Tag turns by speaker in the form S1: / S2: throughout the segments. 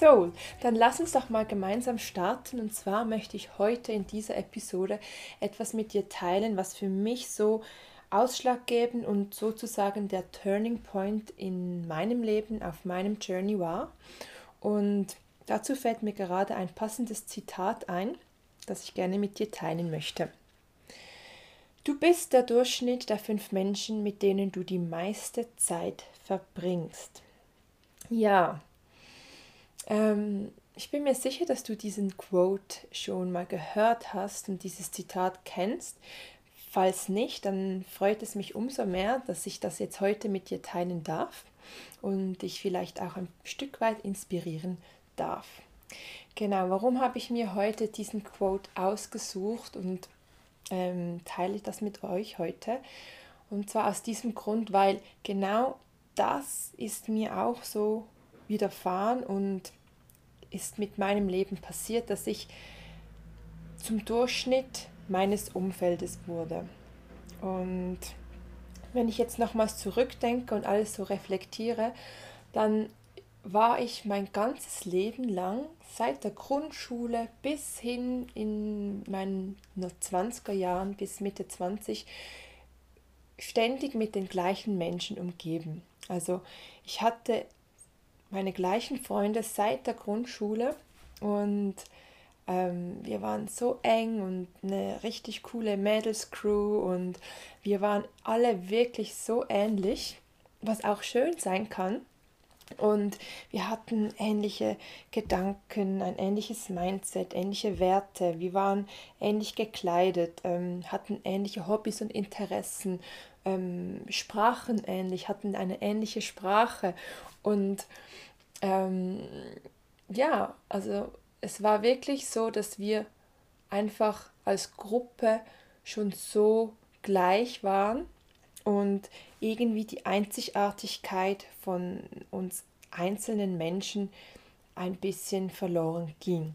S1: So, dann lass uns doch mal gemeinsam starten. Und zwar möchte ich heute in dieser Episode etwas mit dir teilen, was für mich so ausschlaggebend und sozusagen der Turning Point in meinem Leben, auf meinem Journey war. Und dazu fällt mir gerade ein passendes Zitat ein, das ich gerne mit dir teilen möchte. Du bist der Durchschnitt der fünf Menschen, mit denen du die meiste Zeit verbringst. Ja, ähm, ich bin mir sicher, dass du diesen Quote schon mal gehört hast und dieses Zitat kennst. Falls nicht, dann freut es mich umso mehr, dass ich das jetzt heute mit dir teilen darf und dich vielleicht auch ein Stück weit inspirieren darf. Genau, warum habe ich mir heute diesen Quote ausgesucht und ähm, teile das mit euch heute? Und zwar aus diesem Grund, weil genau das ist mir auch so widerfahren und ist mit meinem Leben passiert, dass ich zum Durchschnitt meines Umfeldes wurde. Und wenn ich jetzt nochmals zurückdenke und alles so reflektiere, dann war ich mein ganzes Leben lang, seit der Grundschule bis hin in meinen 20er Jahren bis Mitte 20, ständig mit den gleichen Menschen umgeben. Also ich hatte meine gleichen Freunde seit der Grundschule und ähm, wir waren so eng und eine richtig coole Mädelscrew und wir waren alle wirklich so ähnlich, was auch schön sein kann. Und wir hatten ähnliche Gedanken, ein ähnliches Mindset, ähnliche Werte. Wir waren ähnlich gekleidet, ähm, hatten ähnliche Hobbys und Interessen, ähm, sprachen ähnlich, hatten eine ähnliche Sprache. Und ähm, ja, also es war wirklich so, dass wir einfach als Gruppe schon so gleich waren und irgendwie die Einzigartigkeit von uns einzelnen Menschen ein bisschen verloren ging.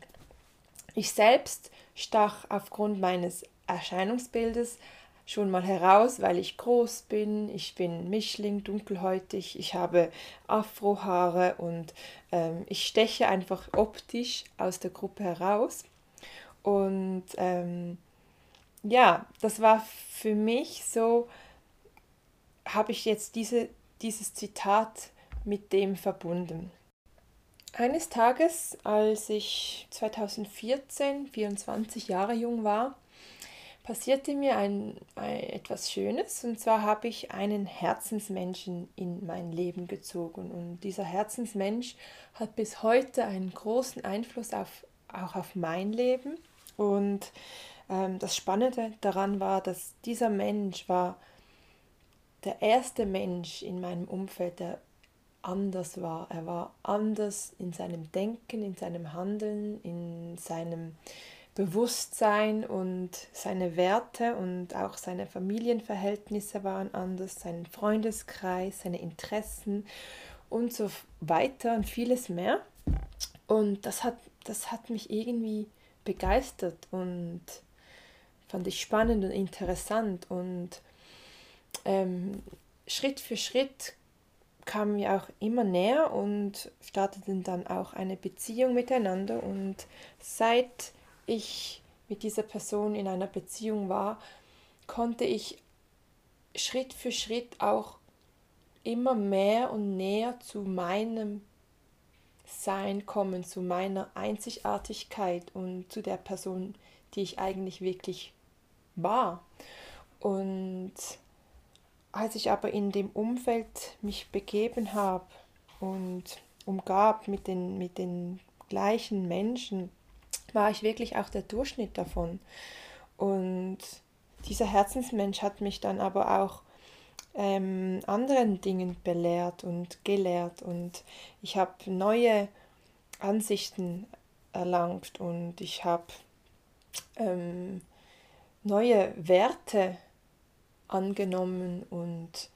S1: Ich selbst stach aufgrund meines Erscheinungsbildes schon mal heraus, weil ich groß bin, ich bin Mischling, dunkelhäutig, ich habe Afrohaare und ähm, ich steche einfach optisch aus der Gruppe heraus. Und ähm, ja, das war für mich so, habe ich jetzt diese, dieses Zitat mit dem verbunden. Eines Tages, als ich 2014, 24 Jahre jung war, passierte mir ein, ein, etwas Schönes. Und zwar habe ich einen Herzensmenschen in mein Leben gezogen. Und dieser Herzensmensch hat bis heute einen großen Einfluss auf, auch auf mein Leben. Und ähm, das Spannende daran war, dass dieser Mensch war der erste Mensch in meinem Umfeld, der anders war. Er war anders in seinem Denken, in seinem Handeln, in seinem Bewusstsein und seine Werte und auch seine Familienverhältnisse waren anders, sein Freundeskreis, seine Interessen und so weiter und vieles mehr. Und das hat, das hat mich irgendwie begeistert und fand ich spannend und interessant. Und ähm, Schritt für Schritt kamen wir auch immer näher und starteten dann auch eine Beziehung miteinander. Und seit ich mit dieser Person in einer Beziehung war, konnte ich Schritt für Schritt auch immer mehr und näher zu meinem Sein kommen, zu meiner Einzigartigkeit und zu der Person, die ich eigentlich wirklich war. Und als ich aber in dem Umfeld mich begeben habe und umgab mit den, mit den gleichen Menschen, war ich wirklich auch der Durchschnitt davon. Und dieser Herzensmensch hat mich dann aber auch ähm, anderen Dingen belehrt und gelehrt und ich habe neue Ansichten erlangt und ich habe ähm, neue Werte angenommen und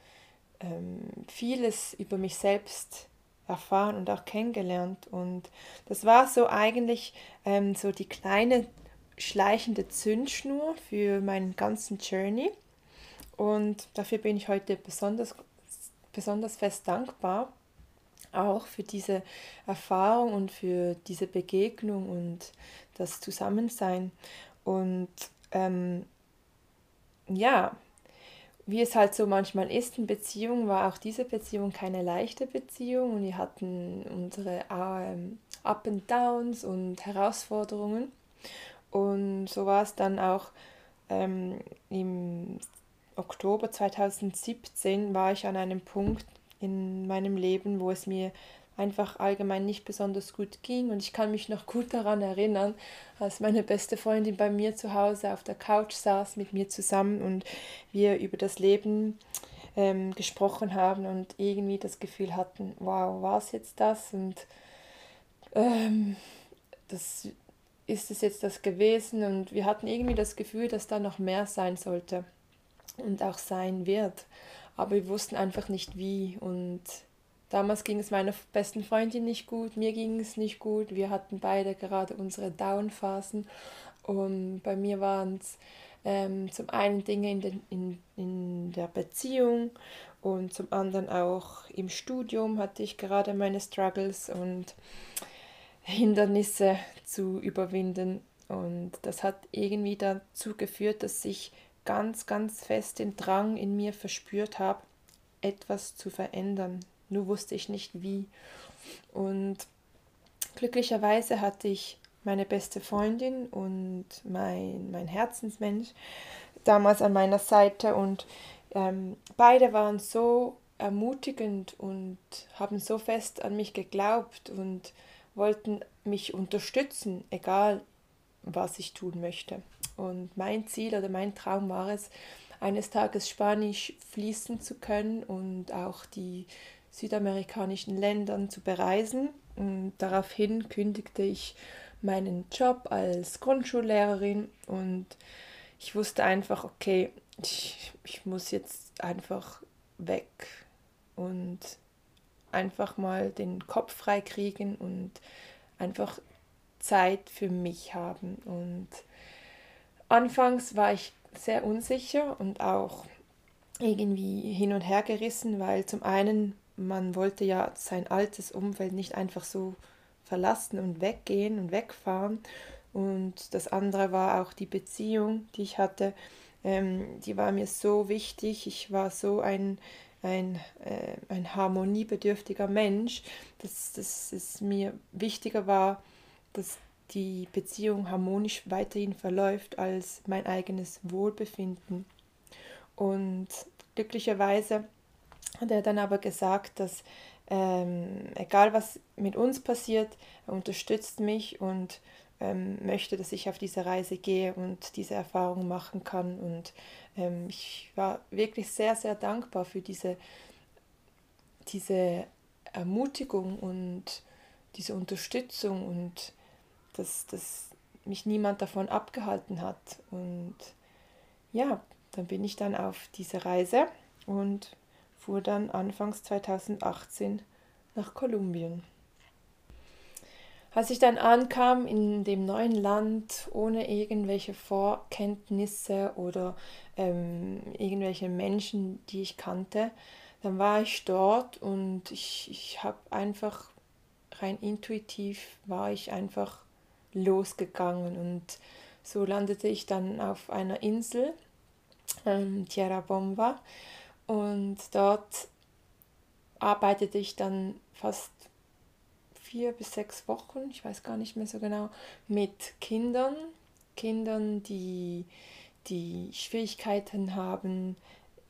S1: ähm, vieles über mich selbst erfahren und auch kennengelernt. Und das war so eigentlich ähm, so die kleine schleichende Zündschnur für meinen ganzen Journey. Und dafür bin ich heute besonders, besonders fest dankbar, auch für diese Erfahrung und für diese Begegnung und das Zusammensein. Und ähm, ja, wie es halt so manchmal ist in Beziehungen, war auch diese Beziehung keine leichte Beziehung und wir hatten unsere ähm, Up and Downs und Herausforderungen. Und so war es dann auch ähm, im Oktober 2017 war ich an einem Punkt in meinem Leben, wo es mir einfach allgemein nicht besonders gut ging. Und ich kann mich noch gut daran erinnern, als meine beste Freundin bei mir zu Hause auf der Couch saß mit mir zusammen und wir über das Leben ähm, gesprochen haben und irgendwie das Gefühl hatten, wow, war es jetzt das? Und ähm, das ist es jetzt das gewesen? Und wir hatten irgendwie das Gefühl, dass da noch mehr sein sollte und auch sein wird. Aber wir wussten einfach nicht wie. Und Damals ging es meiner besten Freundin nicht gut, mir ging es nicht gut. Wir hatten beide gerade unsere Down-Phasen. Und bei mir waren es ähm, zum einen Dinge in, den, in, in der Beziehung und zum anderen auch im Studium hatte ich gerade meine Struggles und Hindernisse zu überwinden. Und das hat irgendwie dazu geführt, dass ich ganz, ganz fest den Drang in mir verspürt habe, etwas zu verändern, nur wusste ich nicht wie. Und glücklicherweise hatte ich meine beste Freundin und mein, mein Herzensmensch damals an meiner Seite und ähm, beide waren so ermutigend und haben so fest an mich geglaubt und wollten mich unterstützen, egal was ich tun möchte. Und mein Ziel oder mein Traum war es, eines Tages Spanisch fließen zu können und auch die südamerikanischen Ländern zu bereisen. Und daraufhin kündigte ich meinen Job als Grundschullehrerin und ich wusste einfach, okay, ich, ich muss jetzt einfach weg und einfach mal den Kopf frei kriegen und einfach Zeit für mich haben. Und anfangs war ich sehr unsicher und auch irgendwie hin und her gerissen, weil zum einen man wollte ja sein altes Umfeld nicht einfach so verlassen und weggehen und wegfahren. Und das andere war auch die Beziehung, die ich hatte. Ähm, die war mir so wichtig. Ich war so ein, ein, äh, ein harmoniebedürftiger Mensch, dass, dass es mir wichtiger war, dass die Beziehung harmonisch weiterhin verläuft als mein eigenes Wohlbefinden. Und glücklicherweise hat er dann aber gesagt, dass ähm, egal was mit uns passiert, er unterstützt mich und ähm, möchte, dass ich auf diese Reise gehe und diese Erfahrung machen kann. Und ähm, ich war wirklich sehr, sehr dankbar für diese, diese Ermutigung und diese Unterstützung und dass, dass mich niemand davon abgehalten hat. Und ja, dann bin ich dann auf diese Reise und fuhr dann anfangs 2018 nach Kolumbien. Als ich dann ankam in dem neuen Land ohne irgendwelche Vorkenntnisse oder ähm, irgendwelche Menschen, die ich kannte, dann war ich dort und ich, ich habe einfach rein intuitiv war ich einfach losgegangen und so landete ich dann auf einer Insel, ähm, Tierra Bomba, und dort arbeitete ich dann fast vier bis sechs Wochen, ich weiß gar nicht mehr so genau, mit Kindern, Kindern, die, die Schwierigkeiten haben,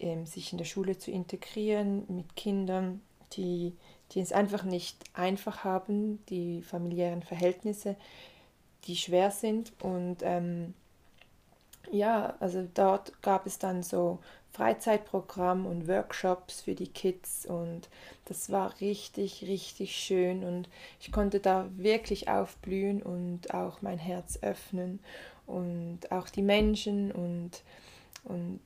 S1: ähm, sich in der Schule zu integrieren, mit Kindern, die, die es einfach nicht einfach haben, die familiären Verhältnisse, die schwer sind. Und ähm, ja, also dort gab es dann so Freizeitprogramm und Workshops für die Kids und das war richtig, richtig schön und ich konnte da wirklich aufblühen und auch mein Herz öffnen und auch die Menschen und, und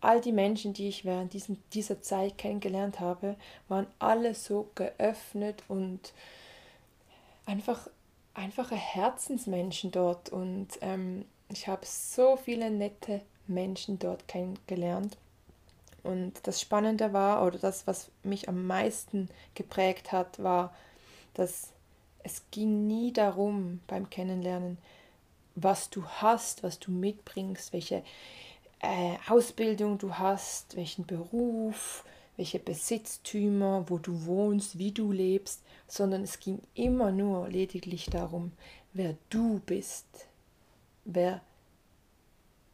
S1: all die Menschen, die ich während diesen, dieser Zeit kennengelernt habe, waren alle so geöffnet und einfach einfache Herzensmenschen dort und ähm, ich habe so viele nette Menschen dort kennengelernt. Und das Spannende war, oder das, was mich am meisten geprägt hat, war, dass es ging nie darum beim Kennenlernen, was du hast, was du mitbringst, welche äh, Ausbildung du hast, welchen Beruf, welche Besitztümer, wo du wohnst, wie du lebst, sondern es ging immer nur lediglich darum, wer du bist, wer,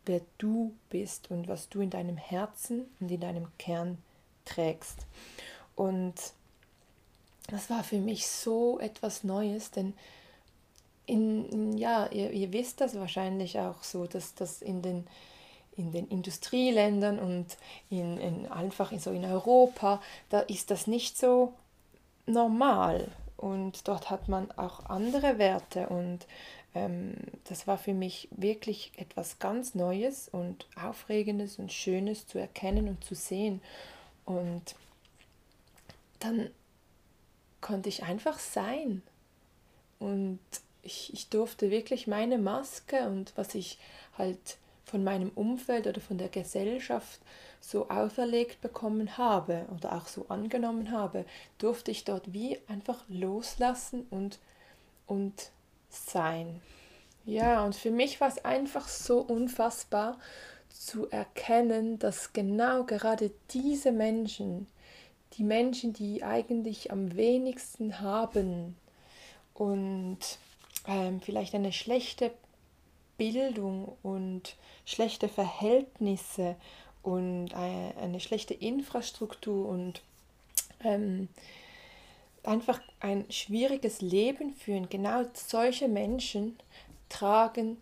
S1: wer du bist und was du in deinem Herzen und in deinem Kern trägst. Und das war für mich so etwas Neues, denn in, ja, ihr, ihr wisst das wahrscheinlich auch so, dass das in den, in den Industrieländern und in, in einfach in, so in Europa, da ist das nicht so normal. Und dort hat man auch andere Werte und das war für mich wirklich etwas ganz Neues und Aufregendes und Schönes zu erkennen und zu sehen. Und dann konnte ich einfach sein. Und ich, ich durfte wirklich meine Maske und was ich halt von meinem Umfeld oder von der Gesellschaft so auferlegt bekommen habe oder auch so angenommen habe, durfte ich dort wie einfach loslassen und, und sein. Ja, und für mich war es einfach so unfassbar zu erkennen, dass genau gerade diese Menschen, die Menschen, die eigentlich am wenigsten haben und ähm, vielleicht eine schlechte Bildung und schlechte Verhältnisse und eine, eine schlechte Infrastruktur und ähm, einfach ein schwieriges Leben führen. Genau solche Menschen tragen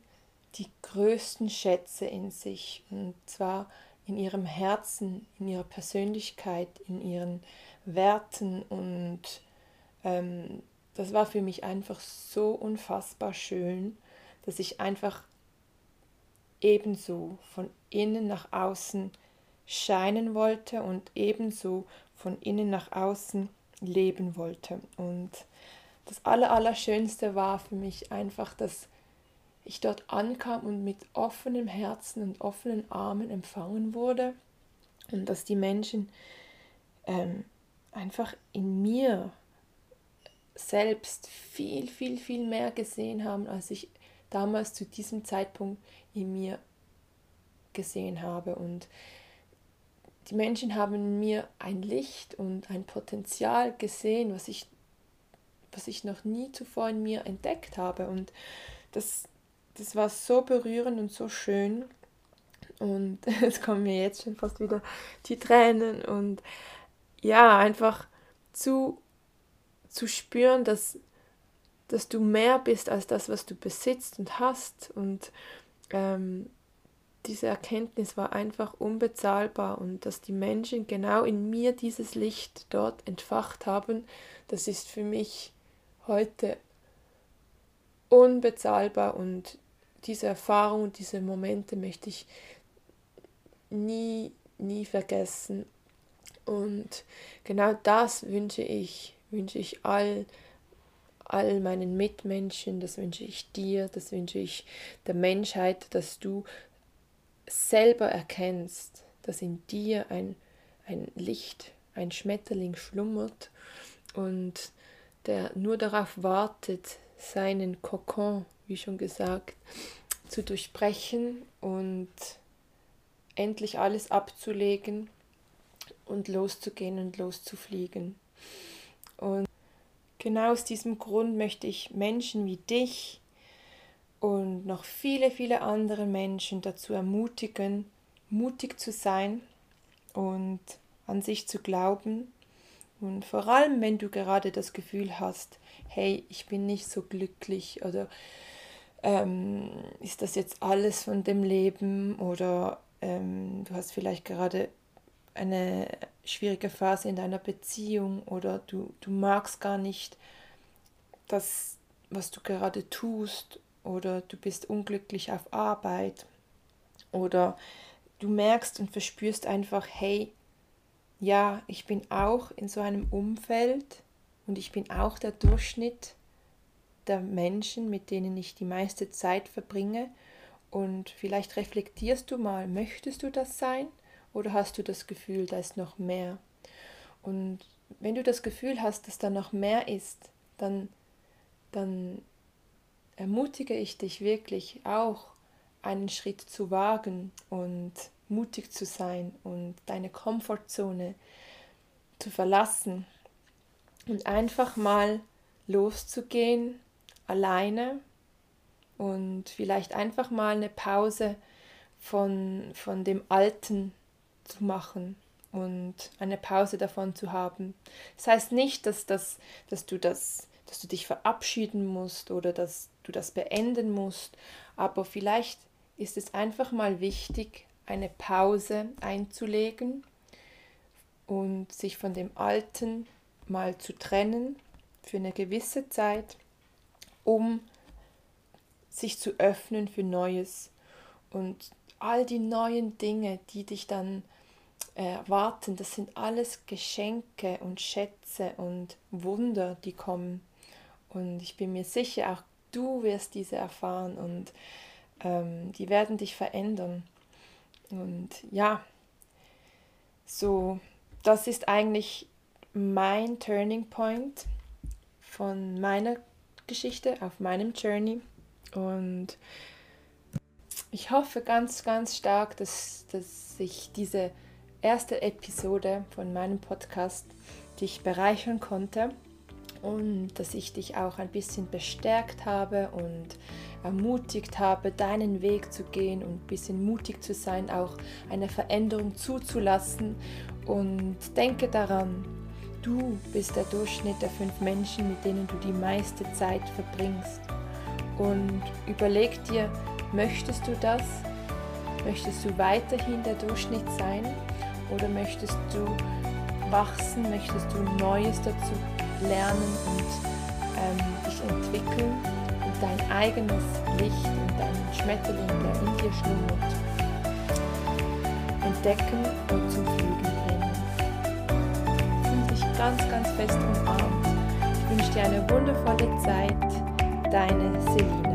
S1: die größten Schätze in sich und zwar in ihrem Herzen, in ihrer Persönlichkeit, in ihren Werten und ähm, das war für mich einfach so unfassbar schön, dass ich einfach ebenso von innen nach außen scheinen wollte und ebenso von innen nach außen leben wollte. Und das Allerallerschönste war für mich einfach, dass ich dort ankam und mit offenem Herzen und offenen Armen empfangen wurde und dass die Menschen ähm, einfach in mir selbst viel, viel, viel mehr gesehen haben, als ich damals zu diesem Zeitpunkt in mir gesehen habe. Und die Menschen haben mir ein Licht und ein Potenzial gesehen, was ich, was ich noch nie zuvor in mir entdeckt habe. Und das, das war so berührend und so schön. Und es kommen mir jetzt schon fast wieder die Tränen. Und ja, einfach zu, zu spüren, dass, dass du mehr bist als das, was du besitzt und hast. Und ähm, diese Erkenntnis war einfach unbezahlbar und dass die Menschen genau in mir dieses Licht dort entfacht haben, das ist für mich heute unbezahlbar und diese Erfahrung und diese Momente möchte ich nie, nie vergessen. Und genau das wünsche ich, wünsche ich all, all meinen Mitmenschen, das wünsche ich dir, das wünsche ich der Menschheit, dass du selber erkennst, dass in dir ein, ein Licht, ein Schmetterling schlummert und der nur darauf wartet, seinen Kokon, wie schon gesagt, zu durchbrechen und endlich alles abzulegen und loszugehen und loszufliegen. Und genau aus diesem Grund möchte ich Menschen wie dich und noch viele, viele andere Menschen dazu ermutigen, mutig zu sein und an sich zu glauben. Und vor allem, wenn du gerade das Gefühl hast, hey, ich bin nicht so glücklich oder ähm, ist das jetzt alles von dem Leben oder ähm, du hast vielleicht gerade eine schwierige Phase in deiner Beziehung oder du, du magst gar nicht das, was du gerade tust oder du bist unglücklich auf Arbeit oder du merkst und verspürst einfach, hey, ja, ich bin auch in so einem Umfeld und ich bin auch der Durchschnitt der Menschen, mit denen ich die meiste Zeit verbringe. Und vielleicht reflektierst du mal, möchtest du das sein oder hast du das Gefühl, da ist noch mehr? Und wenn du das Gefühl hast, dass da noch mehr ist, dann, dann ermutige ich dich wirklich auch, einen Schritt zu wagen und mutig zu sein und deine Komfortzone zu verlassen und einfach mal loszugehen alleine und vielleicht einfach mal eine Pause von, von dem Alten zu machen und eine Pause davon zu haben. Das heißt nicht, dass, das, dass, du, das, dass du dich verabschieden musst oder dass du das beenden musst, aber vielleicht ist es einfach mal wichtig, eine Pause einzulegen und sich von dem Alten mal zu trennen für eine gewisse Zeit um sich zu öffnen für Neues und all die neuen Dinge, die dich dann erwarten, das sind alles Geschenke und Schätze und Wunder, die kommen. Und ich bin mir sicher, auch du wirst diese erfahren und ähm, die werden dich verändern. Und ja, so, das ist eigentlich mein Turning Point von meiner Geschichte, auf meinem Journey. Und ich hoffe ganz, ganz stark, dass, dass ich diese erste Episode von meinem Podcast dich bereichern konnte und dass ich dich auch ein bisschen bestärkt habe und ermutigt habe, deinen Weg zu gehen und ein bisschen mutig zu sein, auch eine Veränderung zuzulassen. Und denke daran, Du bist der Durchschnitt der fünf Menschen, mit denen du die meiste Zeit verbringst. Und überleg dir, möchtest du das? Möchtest du weiterhin der Durchschnitt sein? Oder möchtest du wachsen? Möchtest du Neues dazu lernen und ähm, dich entwickeln und dein eigenes Licht und deinen Schmetterling, der in dir schlummert, entdecken und zum Fliegen ganz, ganz fest umarmt. Ich wünsche dir eine wundervolle Zeit. Deine Selina.